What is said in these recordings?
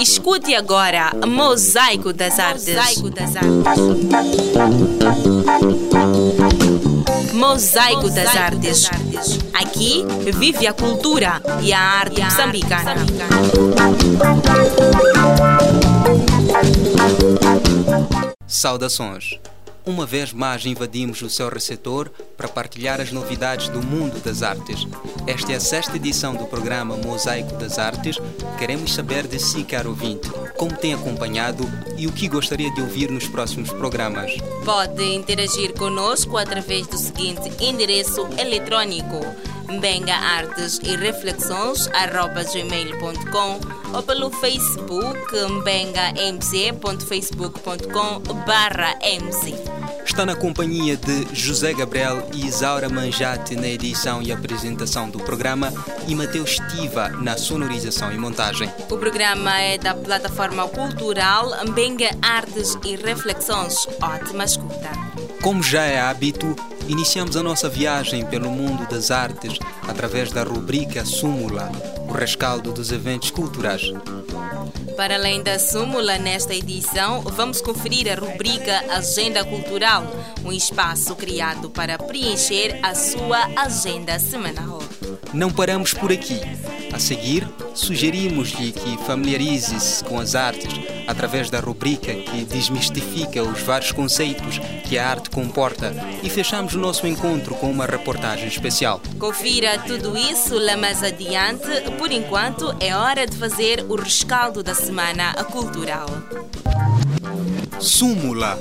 Escute agora Mosaico das Artes. Mosaico das Artes. Mosaico das Artes. Aqui vive a cultura e a arte moçambicana. Saudações! Uma vez mais invadimos o seu receptor para partilhar as novidades do mundo das artes. Esta é a sexta edição do programa Mosaico das Artes. Queremos saber de si, caro ouvinte, como tem acompanhado e o que gostaria de ouvir nos próximos programas. Pode interagir conosco através do seguinte endereço eletrônico Mbenga Artes Reflexões arroba gmail.com ou pelo Facebook mbengamc.facebook.com barra mc. Está na companhia de José Gabriel e Isaura Manjate na edição e apresentação do programa e Mateus Estiva na sonorização e montagem. O programa é da plataforma cultural Mbenga Artes e Reflexões. Ótima escuta. Como já é hábito, iniciamos a nossa viagem pelo mundo das artes através da rubrica Súmula, o rescaldo dos eventos culturais. Para além da súmula, nesta edição, vamos conferir a rubrica Agenda Cultural, um espaço criado para preencher a sua agenda semanal. Não paramos por aqui. A seguir, sugerimos-lhe que familiarize-se com as artes através da rubrica que desmistifica os vários conceitos que a arte comporta e fechamos o nosso encontro com uma reportagem especial. Confira tudo isso lá mais adiante. Por enquanto, é hora de fazer o rescaldo da semana cultural. Súmula.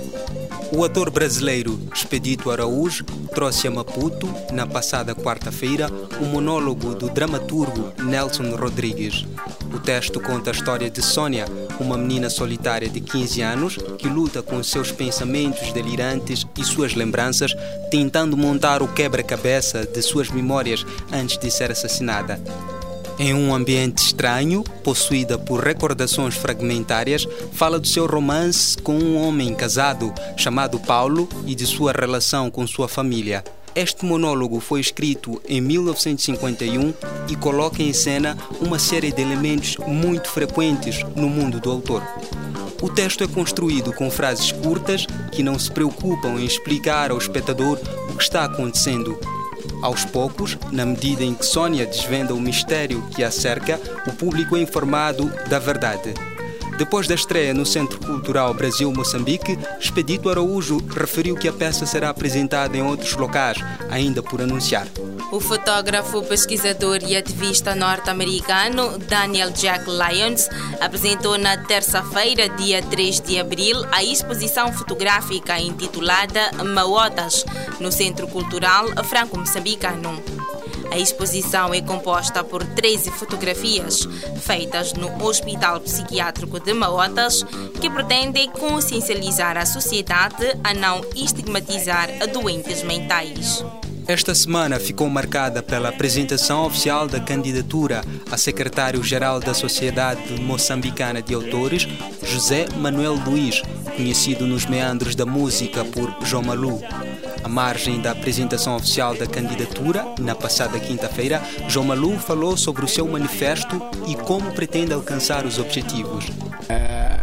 O ator brasileiro Expedito Araújo trouxe a Maputo, na passada quarta-feira, o um monólogo do dramaturgo Nelson Rodrigues. O texto conta a história de Sônia, uma menina solitária de 15 anos que luta com seus pensamentos delirantes e suas lembranças, tentando montar o quebra-cabeça de suas memórias antes de ser assassinada. Em um ambiente estranho, possuída por recordações fragmentárias, fala do seu romance com um homem casado chamado Paulo e de sua relação com sua família. Este monólogo foi escrito em 1951 e coloca em cena uma série de elementos muito frequentes no mundo do autor. O texto é construído com frases curtas que não se preocupam em explicar ao espectador o que está acontecendo aos poucos, na medida em que Sônia desvenda o mistério que a cerca, o público é informado da verdade. Depois da estreia no Centro Cultural Brasil-Moçambique, Expedito Araújo referiu que a peça será apresentada em outros locais, ainda por anunciar. O fotógrafo, pesquisador e ativista norte-americano Daniel Jack Lyons apresentou na terça-feira, dia 3 de abril, a exposição fotográfica intitulada Maotas, no Centro Cultural Franco-Moçambicano. A exposição é composta por 13 fotografias feitas no Hospital Psiquiátrico de Maotas, que pretende consciencializar a sociedade a não estigmatizar doentes mentais. Esta semana ficou marcada pela apresentação oficial da candidatura a secretário-geral da Sociedade Moçambicana de Autores, José Manuel Luiz, conhecido nos meandros da música por João Malu. À margem da apresentação oficial da candidatura, na passada quinta-feira, João Malu falou sobre o seu manifesto e como pretende alcançar os objetivos. É,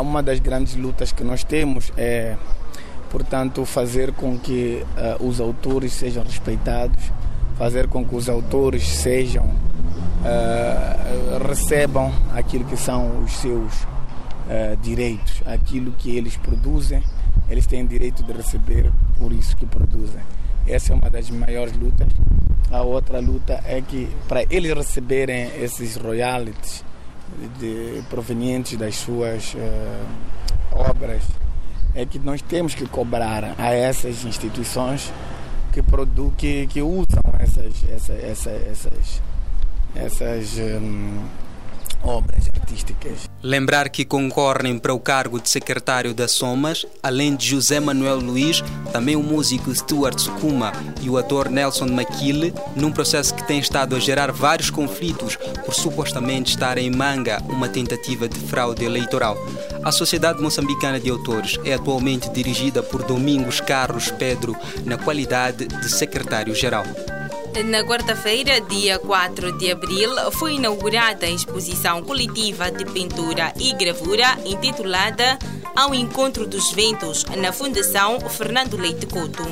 uma das grandes lutas que nós temos é portanto, fazer com que uh, os autores sejam respeitados, fazer com que os autores sejam uh, recebam aquilo que são os seus uh, direitos, aquilo que eles produzem, eles têm direito de receber por isso que produzem. Essa é uma das maiores lutas. A outra luta é que para eles receberem esses royalties de, provenientes das suas obras é que nós temos que cobrar a essas instituições que, produ que, que usam essas, essas, essas, essas hum, obras artísticas. Lembrar que concorrem para o cargo de secretário da Somas, além de José Manuel Luiz, também o músico Stuart Sukuma e o ator Nelson Maquile, num processo que tem estado a gerar vários conflitos por supostamente estar em manga uma tentativa de fraude eleitoral. A Sociedade Moçambicana de Autores é atualmente dirigida por Domingos Carlos Pedro, na qualidade de secretário-geral. Na quarta-feira, dia 4 de abril, foi inaugurada a exposição coletiva de pintura e gravura intitulada Ao Encontro dos Ventos, na Fundação Fernando Leite Couto.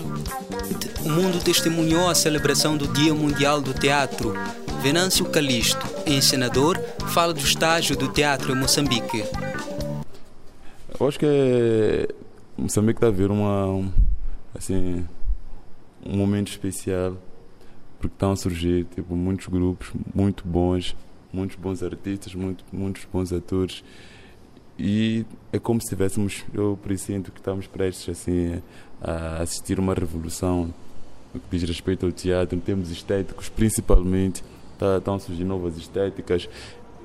O mundo testemunhou a celebração do Dia Mundial do Teatro. Venâncio Calisto, encenador, fala do estágio do teatro em Moçambique. Eu acho que Moçambique está a ver uma, assim, um momento especial porque estão a surgir tipo, muitos grupos muito bons, muitos bons artistas, muito, muitos bons atores. E é como se tivéssemos, eu presinto que estamos prestes assim, a assistir uma revolução no que diz respeito ao teatro, em termos estéticos principalmente, tá, estão a surgir novas estéticas.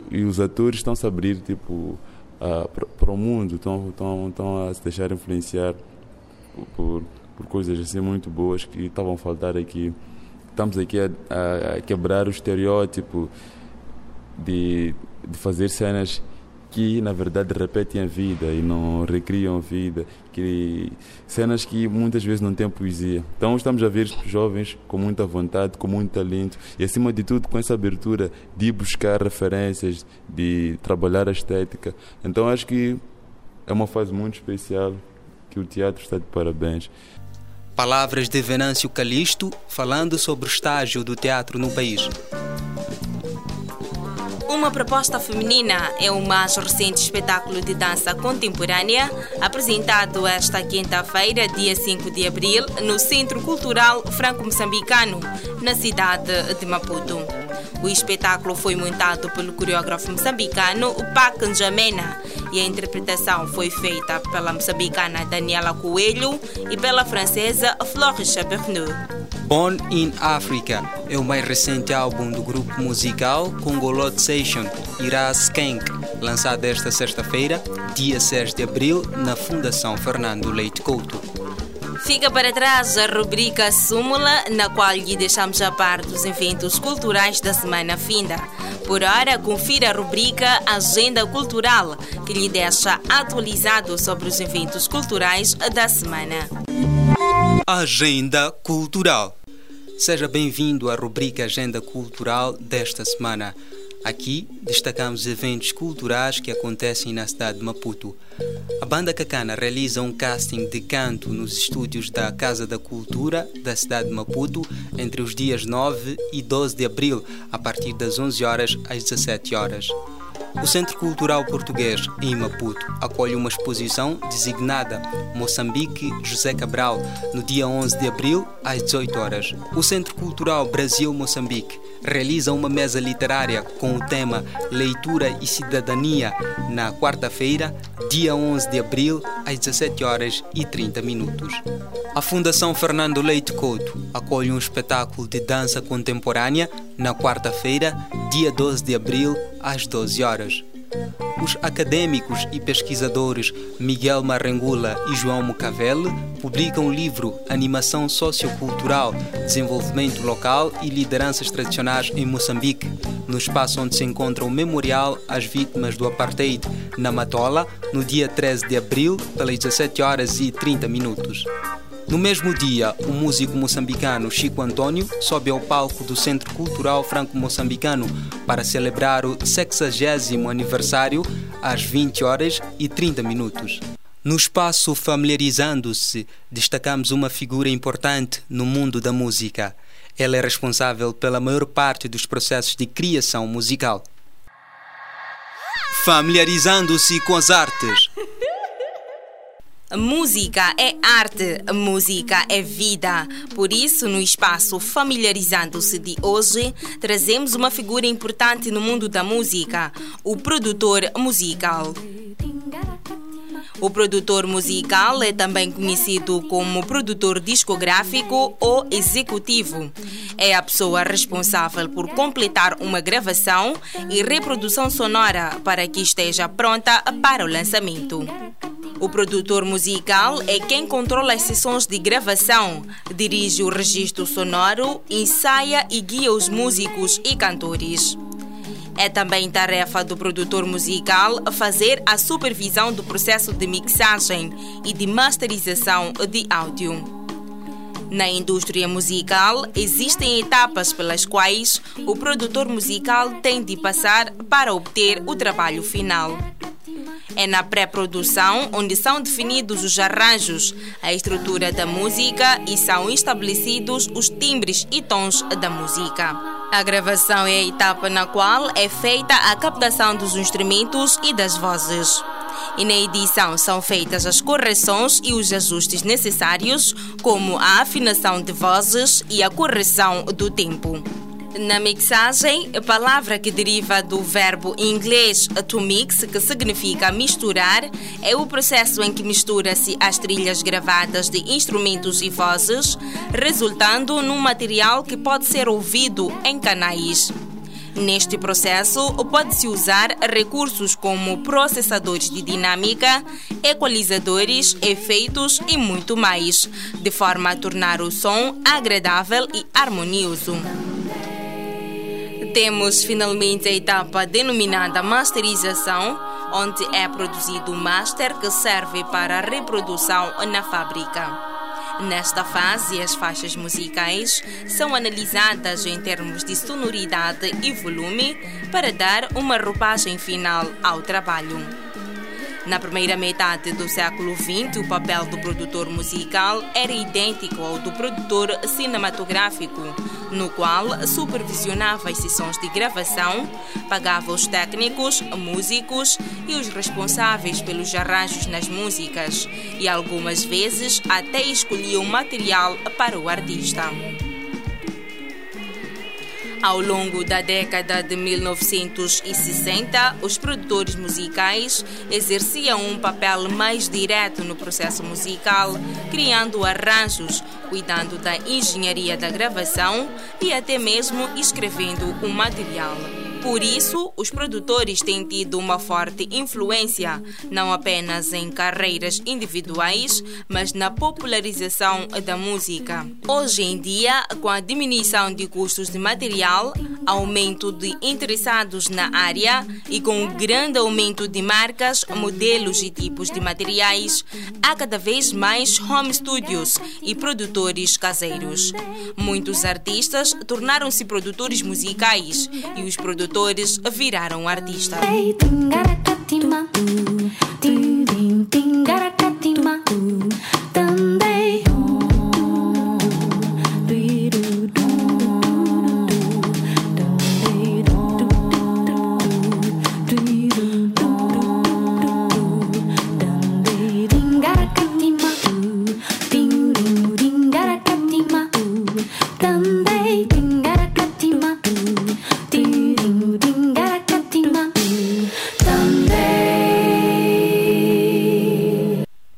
E os atores estão a se abrir tipo, para o mundo, estão, estão, estão a se deixar influenciar por, por coisas assim muito boas que estavam a faltar aqui estamos aqui a, a, a quebrar o estereótipo de, de fazer cenas que na verdade repetem a vida e não recriam a vida, que cenas que muitas vezes não têm poesia. Então estamos a ver jovens com muita vontade, com muito talento e acima de tudo com essa abertura de buscar referências, de trabalhar a estética. Então acho que é uma fase muito especial que o teatro está de parabéns. Palavras de Venâncio Calisto falando sobre o estágio do teatro no país. Uma proposta feminina é o mais recente espetáculo de dança contemporânea apresentado esta quinta-feira, dia 5 de abril, no Centro Cultural Franco-Moçambicano, na cidade de Maputo. O espetáculo foi montado pelo coreógrafo moçambicano Pac Njamena e a interpretação foi feita pela moçambicana Daniela Coelho e pela francesa Flore Chabernoux. Born in Africa é o mais recente álbum do grupo musical Congolot Session Ira Skank, lançado esta sexta-feira, dia 6 de abril, na Fundação Fernando Leite Couto. Fica para trás a rubrica Súmula, na qual lhe deixamos a par dos eventos culturais da semana finda. Por hora, confira a rubrica Agenda Cultural, que lhe deixa atualizado sobre os eventos culturais da semana. Agenda Cultural. Seja bem-vindo à rubrica Agenda Cultural desta semana. Aqui destacamos eventos culturais que acontecem na cidade de Maputo. A banda Cacana realiza um casting de canto nos estúdios da Casa da Cultura da cidade de Maputo entre os dias 9 e 12 de abril, a partir das 11 horas às 17 horas. O Centro Cultural Português, em Maputo, acolhe uma exposição designada Moçambique José Cabral, no dia 11 de abril, às 18 horas. O Centro Cultural Brasil-Moçambique realiza uma mesa literária com o tema Leitura e Cidadania, na quarta-feira, dia 11 de abril, às 17 horas e 30 minutos. A Fundação Fernando Leite Couto acolhe um espetáculo de dança contemporânea na quarta-feira, dia 12 de abril, às 12 horas. Os acadêmicos e pesquisadores Miguel Marrengula e João Mucavele publicam o livro Animação Sociocultural, Desenvolvimento Local e Lideranças Tradicionais em Moçambique, no espaço onde se encontra o Memorial às Vítimas do Apartheid, na Matola, no dia 13 de abril, pelas 17 horas e 30 minutos. No mesmo dia, o músico moçambicano Chico Antônio sobe ao palco do Centro Cultural Franco-Moçambicano para celebrar o 60 aniversário às 20 horas e 30 minutos. No espaço Familiarizando-se, destacamos uma figura importante no mundo da música. Ela é responsável pela maior parte dos processos de criação musical. Familiarizando-se com as artes. Música é arte, música é vida. Por isso, no espaço Familiarizando-se de hoje, trazemos uma figura importante no mundo da música, o produtor musical. O produtor musical é também conhecido como produtor discográfico ou executivo. É a pessoa responsável por completar uma gravação e reprodução sonora para que esteja pronta para o lançamento. O produtor musical é quem controla as sessões de gravação, dirige o registro sonoro, ensaia e guia os músicos e cantores. É também tarefa do produtor musical fazer a supervisão do processo de mixagem e de masterização de áudio. Na indústria musical, existem etapas pelas quais o produtor musical tem de passar para obter o trabalho final. É na pré-produção onde são definidos os arranjos, a estrutura da música e são estabelecidos os timbres e tons da música. A gravação é a etapa na qual é feita a captação dos instrumentos e das vozes. E na edição são feitas as correções e os ajustes necessários, como a afinação de vozes e a correção do tempo. Na mixagem, palavra que deriva do verbo inglês to mix, que significa misturar, é o processo em que mistura-se as trilhas gravadas de instrumentos e vozes, resultando num material que pode ser ouvido em canais. Neste processo, pode-se usar recursos como processadores de dinâmica, equalizadores, efeitos e muito mais, de forma a tornar o som agradável e harmonioso. Temos finalmente a etapa denominada masterização, onde é produzido o master que serve para a reprodução na fábrica. Nesta fase, as faixas musicais são analisadas em termos de sonoridade e volume para dar uma roupagem final ao trabalho. Na primeira metade do século XX, o papel do produtor musical era idêntico ao do produtor cinematográfico, no qual supervisionava as sessões de gravação, pagava os técnicos, músicos e os responsáveis pelos arranjos nas músicas e algumas vezes até escolhia o material para o artista. Ao longo da década de 1960, os produtores musicais exerciam um papel mais direto no processo musical, criando arranjos, cuidando da engenharia da gravação e até mesmo escrevendo o material. Por isso, os produtores têm tido uma forte influência, não apenas em carreiras individuais, mas na popularização da música. Hoje em dia, com a diminuição de custos de material, aumento de interessados na área e com o grande aumento de marcas, modelos e tipos de materiais, há cada vez mais home studios e produtores caseiros. Muitos artistas tornaram-se produtores musicais e os produtores viraram artistas.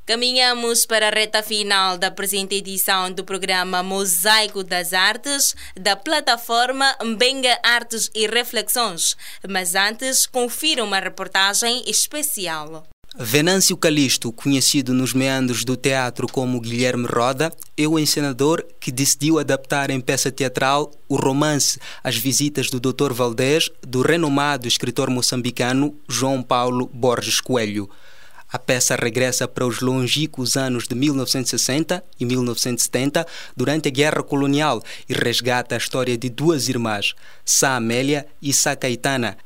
Caminhamos para a reta final da presente edição do programa Mosaico das Artes, da plataforma Mbenga Artes e Reflexões. Mas antes, confira uma reportagem especial. Venâncio Calisto, conhecido nos meandros do teatro como Guilherme Roda, é o encenador que decidiu adaptar em peça teatral o romance As Visitas do Dr. Valdez, do renomado escritor moçambicano João Paulo Borges Coelho. A peça regressa para os longínquos anos de 1960 e 1970, durante a Guerra Colonial, e resgata a história de duas irmãs, Sá Amélia e Sá Caetana,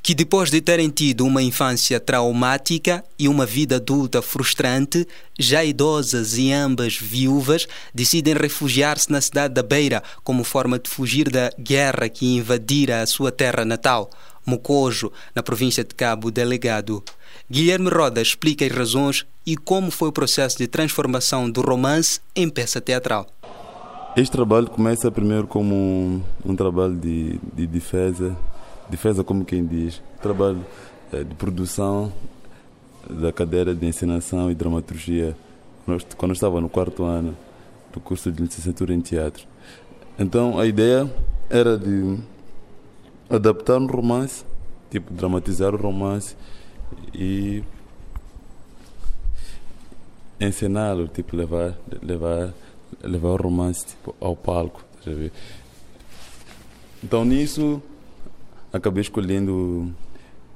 que depois de terem tido uma infância traumática e uma vida adulta frustrante, já idosas e ambas viúvas, decidem refugiar-se na cidade da Beira como forma de fugir da guerra que invadira a sua terra natal, Mocojo, na província de Cabo Delegado. Guilherme Roda explica as razões e como foi o processo de transformação do romance em peça teatral. Este trabalho começa primeiro como um, um trabalho de, de, defesa, defesa como quem diz, trabalho é, de produção da cadeira de ensinação e dramaturgia quando eu estava no quarto ano do curso de licenciatura em teatro. Então a ideia era de adaptar um romance, tipo dramatizar o romance e ensiná-lo, tipo, levar, levar, levar o romance tipo, ao palco. Tá então nisso acabei escolhendo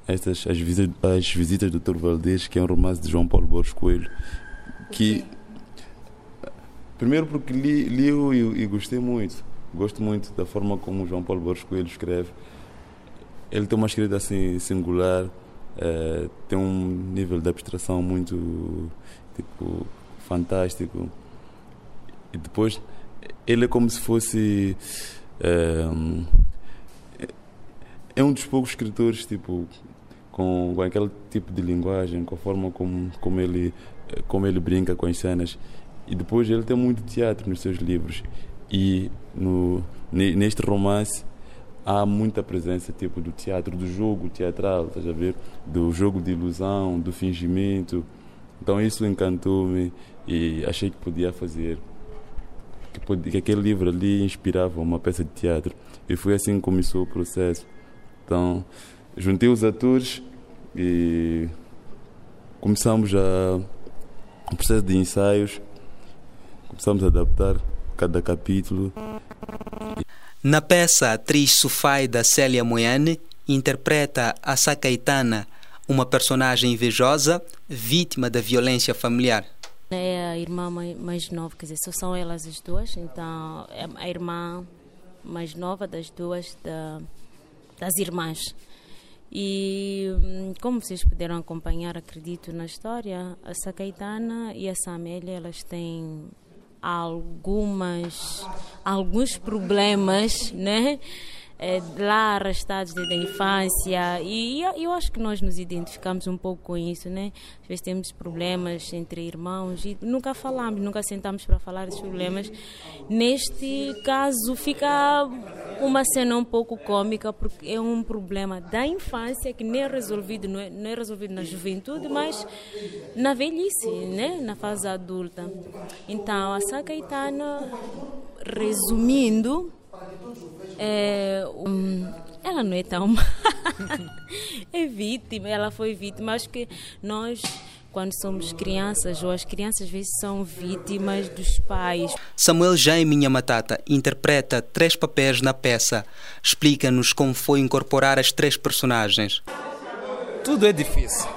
estas as visitas, as visitas do Dr. Valdez, que é um romance de João Paulo Borges Coelho, que Primeiro porque li, li e, e, gostei muito. Gosto muito da forma como João Paulo Borges Coelho escreve. Ele tem uma escrita assim singular, é, tem um nível de abstração muito tipo fantástico. E depois ele é como se fosse é, é um dos poucos escritores tipo com, com aquele tipo de linguagem, com a forma como, como ele como ele brinca com as cenas e depois ele tem muito teatro nos seus livros. E no, neste romance há muita presença tipo do teatro, do jogo teatral, estás a ver? Do jogo de ilusão, do fingimento. Então isso encantou-me e achei que podia fazer. Que, podia, que aquele livro ali inspirava uma peça de teatro. E foi assim que começou o processo. Então, juntei os atores e começamos a o processo de ensaios Começamos a adaptar cada capítulo. Na peça, a atriz Sufaida Célia Moyane interpreta a Sacaitana, uma personagem invejosa, vítima da violência familiar. É a irmã mais nova, quer dizer, só são elas as duas, então é a irmã mais nova das duas da, das irmãs. E hum, como vocês puderam acompanhar, acredito na história, a Sacaitana e a Samélia, elas têm algumas alguns problemas, né? É, lá arrastados desde a infância e eu acho que nós nos identificamos um pouco com isso, né? Às vezes temos problemas entre irmãos e nunca falamos, nunca sentamos para falar desses problemas. Neste caso fica uma cena um pouco cômica porque é um problema da infância que nem é resolvido, não é, não é resolvido na juventude, mas na velhice, né? Na fase adulta. Então a Sacaitana, resumindo, é, um, ela não é tão é vítima, ela foi vítima. Acho que nós, quando somos crianças, ou as crianças às vezes são vítimas dos pais. Samuel Jaime Minha Matata interpreta três papéis na peça. Explica-nos como foi incorporar as três personagens. Tudo é difícil.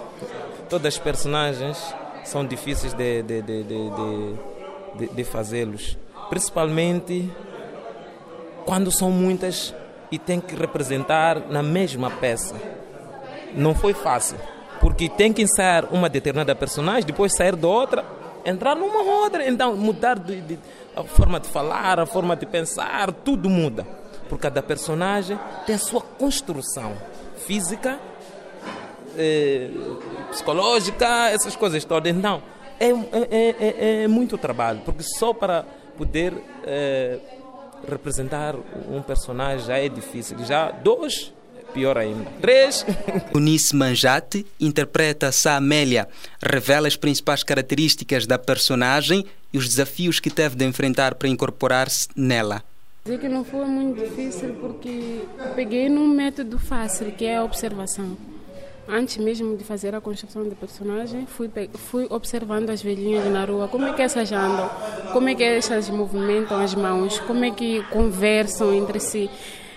Todas as personagens são difíceis de, de, de, de, de, de fazê-los. Principalmente quando são muitas e tem que representar na mesma peça. Não foi fácil, porque tem que ensaiar uma determinada personagem, depois sair de outra, entrar numa outra, então mudar de, de, a forma de falar, a forma de pensar, tudo muda. Porque cada personagem tem a sua construção física, eh, psicológica, essas coisas todas. Então, é, é, é, é, muito trabalho, porque só para poder eh, representar um personagem já é difícil. Já dois, pior ainda. Três. Eunice Manjate interpreta Sá Amélia, revela as principais características da personagem e os desafios que teve de enfrentar para incorporar-se nela. Dizer que não foi muito difícil porque peguei num método fácil, que é a observação. Antes mesmo de fazer a construção do personagem, fui, fui observando as velhinhas na rua, como é que essas andam, como é que essas movimentam as mãos, como é que conversam entre si.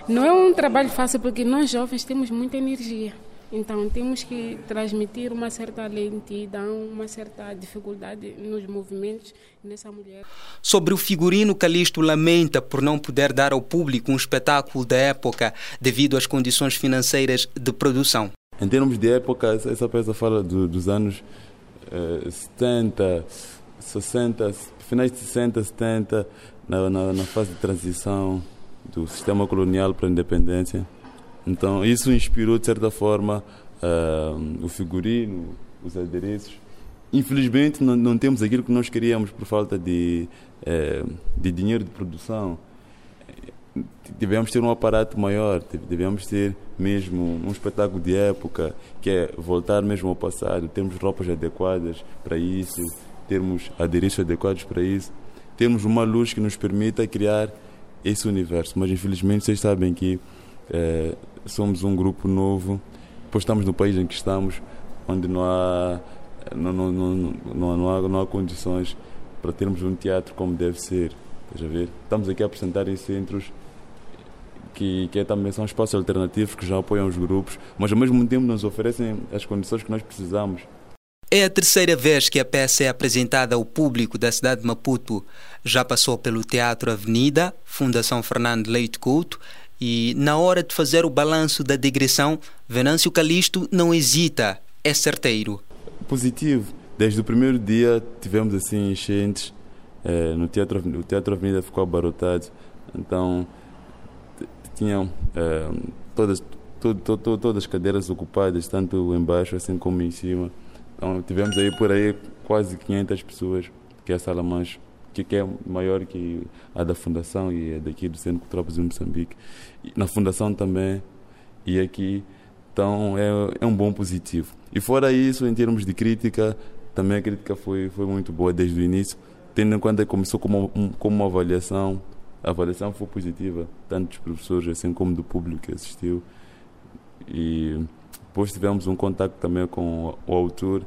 Não é um trabalho fácil porque nós jovens temos muita energia. Então temos que transmitir uma certa lentidão, uma certa dificuldade nos movimentos nessa mulher. Sobre o figurino, Calixto lamenta por não poder dar ao público um espetáculo da época devido às condições financeiras de produção. Em termos de época, essa peça fala do, dos anos eh, 70, 60, finais de 60, 70, na, na, na, fase de transição do sistema colonial para a independência. Então, isso inspirou, de certa forma, uh, o figurino, os adereços. Infelizmente, não, não, temos aquilo que nós queríamos por falta de, uh, de dinheiro de produção devemos ter um aparato maior, devemos ter mesmo um espetáculo de época, que é voltar mesmo ao passado, termos roupas adequadas para isso, termos adereços adequados para isso, termos uma luz que nos permita criar esse universo. Mas infelizmente vocês sabem que é, somos um grupo novo, pois estamos no país em que estamos, onde não há, não, não, não, não, não há, não há condições para termos um teatro como deve ser. Estamos aqui a apresentar em centros que, que é também são espaços alternativos que já apoiam os grupos, mas ao mesmo tempo nos oferecem as condições que nós precisamos. É a terceira vez que a peça é apresentada ao público da cidade de Maputo. Já passou pelo Teatro Avenida, Fundação Fernando Leite Couto, e na hora de fazer o balanço da digressão, Venâncio Calisto não hesita, é certeiro. Positivo. Desde o primeiro dia tivemos assim enchentes. É, no teatro, o Teatro Avenida ficou abarrotado. Então tinham é, todas, to, to, todas as cadeiras ocupadas, tanto embaixo assim como em cima. Então tivemos aí por aí quase 500 pessoas, que é a sala mais que, é maior que a da Fundação e é daqui do Centro Cultural de Moçambique. E na Fundação também e aqui. Então é, é um bom positivo. E fora isso, em termos de crítica, também a crítica foi, foi muito boa desde o início, tendo em conta que começou como, como uma avaliação a avaliação foi positiva, tanto dos professores assim como do público que assistiu. E depois tivemos um contato também com o autor,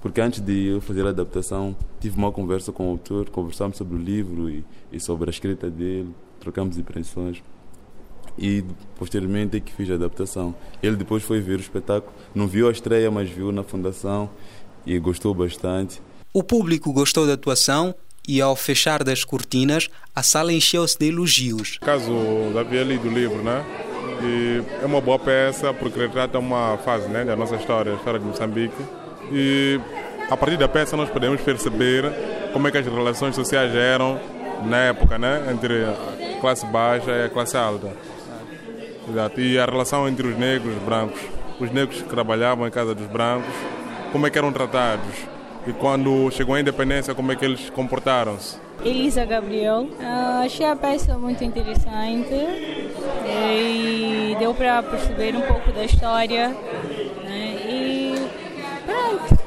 porque antes de eu fazer a adaptação, tive uma conversa com o autor, conversamos sobre o livro e, e sobre a escrita dele, trocamos impressões. E posteriormente é que fiz a adaptação. Ele depois foi ver o espetáculo, não viu a estreia, mas viu na fundação e gostou bastante. O público gostou da atuação e ao fechar das cortinas, a sala encheu-se de elogios. Caso da Bieli do livro, né? E é uma boa peça porque retrata uma fase né, da nossa história, a história de Moçambique. E a partir da peça nós podemos perceber como é que as relações sociais eram na época, né? Entre a classe baixa e a classe alta. Exato. E a relação entre os negros e os brancos. Os negros que trabalhavam em casa dos brancos, como é que eram tratados e quando chegou a independência, como é que eles comportaram-se? Elisa Gabriel. Uh, achei a peça muito interessante e deu para perceber um pouco da história. Né? E pronto.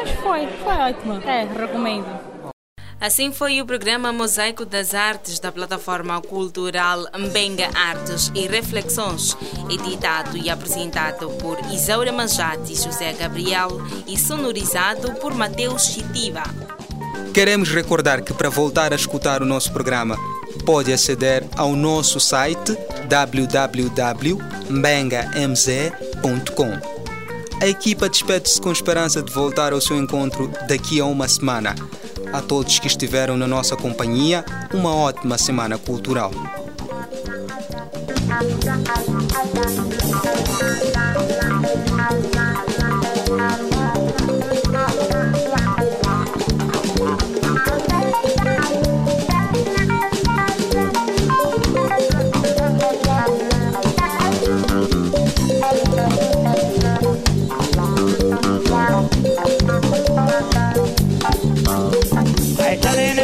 Acho que foi, foi ótimo. É, recomendo. Assim foi o programa Mosaico das Artes da plataforma cultural Mbenga Artes e Reflexões, editado e apresentado por Isaura Manjati e José Gabriel e sonorizado por Mateus Chitiva. Queremos recordar que para voltar a escutar o nosso programa, pode aceder ao nosso site www.mbengamz.com. A equipa despede-se com esperança de voltar ao seu encontro daqui a uma semana. A todos que estiveram na nossa companhia, uma ótima semana cultural. échale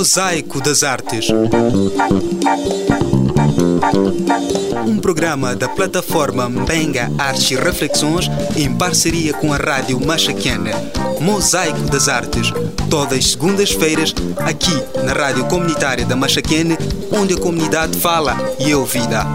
Mosaico das Artes. Um programa da plataforma Mbenga Artes e Reflexões em parceria com a Rádio Machaquiana. Mosaico das Artes. Todas as segundas-feiras, aqui na Rádio Comunitária da Machaquiane, onde a comunidade fala e é ouvida.